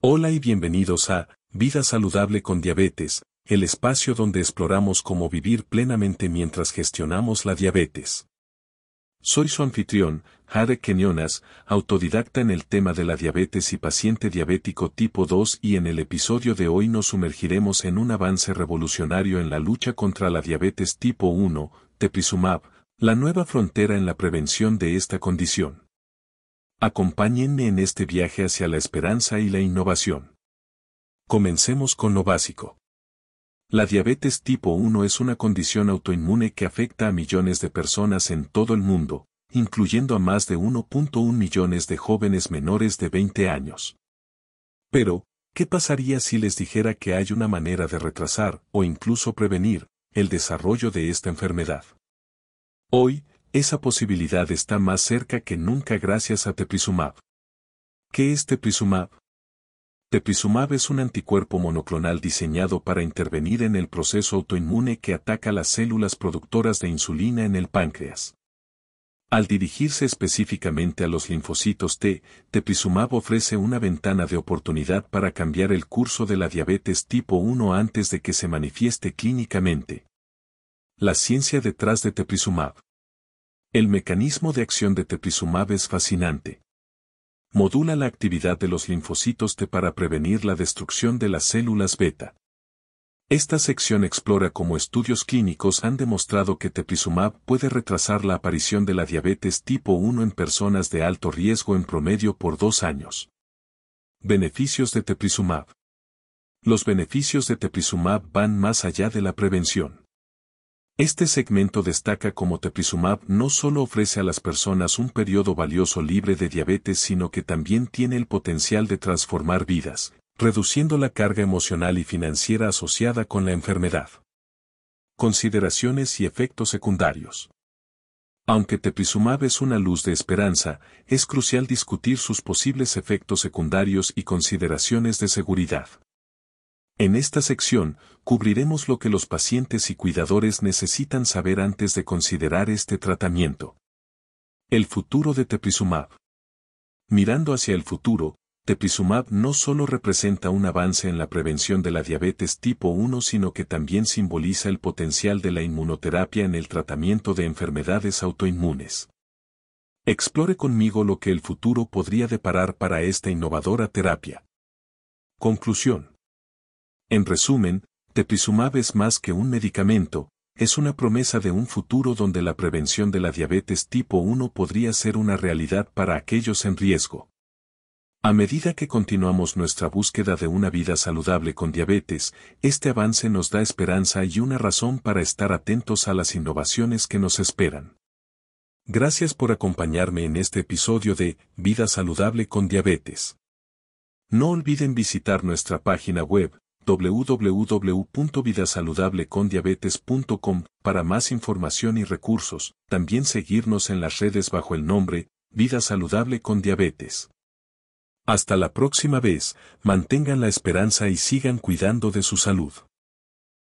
Hola y bienvenidos a Vida Saludable con Diabetes, el espacio donde exploramos cómo vivir plenamente mientras gestionamos la diabetes. Soy su anfitrión, Jade Kenyonas, autodidacta en el tema de la diabetes y paciente diabético tipo 2 y en el episodio de hoy nos sumergiremos en un avance revolucionario en la lucha contra la diabetes tipo 1, Teprizumab, la nueva frontera en la prevención de esta condición. Acompáñenme en este viaje hacia la esperanza y la innovación. Comencemos con lo básico. La diabetes tipo 1 es una condición autoinmune que afecta a millones de personas en todo el mundo, incluyendo a más de 1.1 millones de jóvenes menores de 20 años. Pero, ¿qué pasaría si les dijera que hay una manera de retrasar o incluso prevenir el desarrollo de esta enfermedad? Hoy, esa posibilidad está más cerca que nunca gracias a Teprizumab. ¿Qué es Teprizumab? Teprizumab es un anticuerpo monoclonal diseñado para intervenir en el proceso autoinmune que ataca las células productoras de insulina en el páncreas. Al dirigirse específicamente a los linfocitos T, Teprizumab ofrece una ventana de oportunidad para cambiar el curso de la diabetes tipo 1 antes de que se manifieste clínicamente. La ciencia detrás de Teprizumab. El mecanismo de acción de teprizumab es fascinante. Modula la actividad de los linfocitos T para prevenir la destrucción de las células beta. Esta sección explora cómo estudios clínicos han demostrado que teprizumab puede retrasar la aparición de la diabetes tipo 1 en personas de alto riesgo en promedio por dos años. Beneficios de teprizumab. Los beneficios de teprizumab van más allá de la prevención. Este segmento destaca cómo Teprizumab no solo ofrece a las personas un periodo valioso libre de diabetes sino que también tiene el potencial de transformar vidas, reduciendo la carga emocional y financiera asociada con la enfermedad. Consideraciones y efectos secundarios. Aunque Teprizumab es una luz de esperanza, es crucial discutir sus posibles efectos secundarios y consideraciones de seguridad. En esta sección, cubriremos lo que los pacientes y cuidadores necesitan saber antes de considerar este tratamiento. El futuro de Teprizumab. Mirando hacia el futuro, Teprizumab no solo representa un avance en la prevención de la diabetes tipo 1 sino que también simboliza el potencial de la inmunoterapia en el tratamiento de enfermedades autoinmunes. Explore conmigo lo que el futuro podría deparar para esta innovadora terapia. Conclusión. En resumen, Teprizumab es más que un medicamento, es una promesa de un futuro donde la prevención de la diabetes tipo 1 podría ser una realidad para aquellos en riesgo. A medida que continuamos nuestra búsqueda de una vida saludable con diabetes, este avance nos da esperanza y una razón para estar atentos a las innovaciones que nos esperan. Gracias por acompañarme en este episodio de Vida Saludable con Diabetes. No olviden visitar nuestra página web www.vidasaludablecondiabetes.com para más información y recursos, también seguirnos en las redes bajo el nombre Vida Saludable con Diabetes. Hasta la próxima vez, mantengan la esperanza y sigan cuidando de su salud.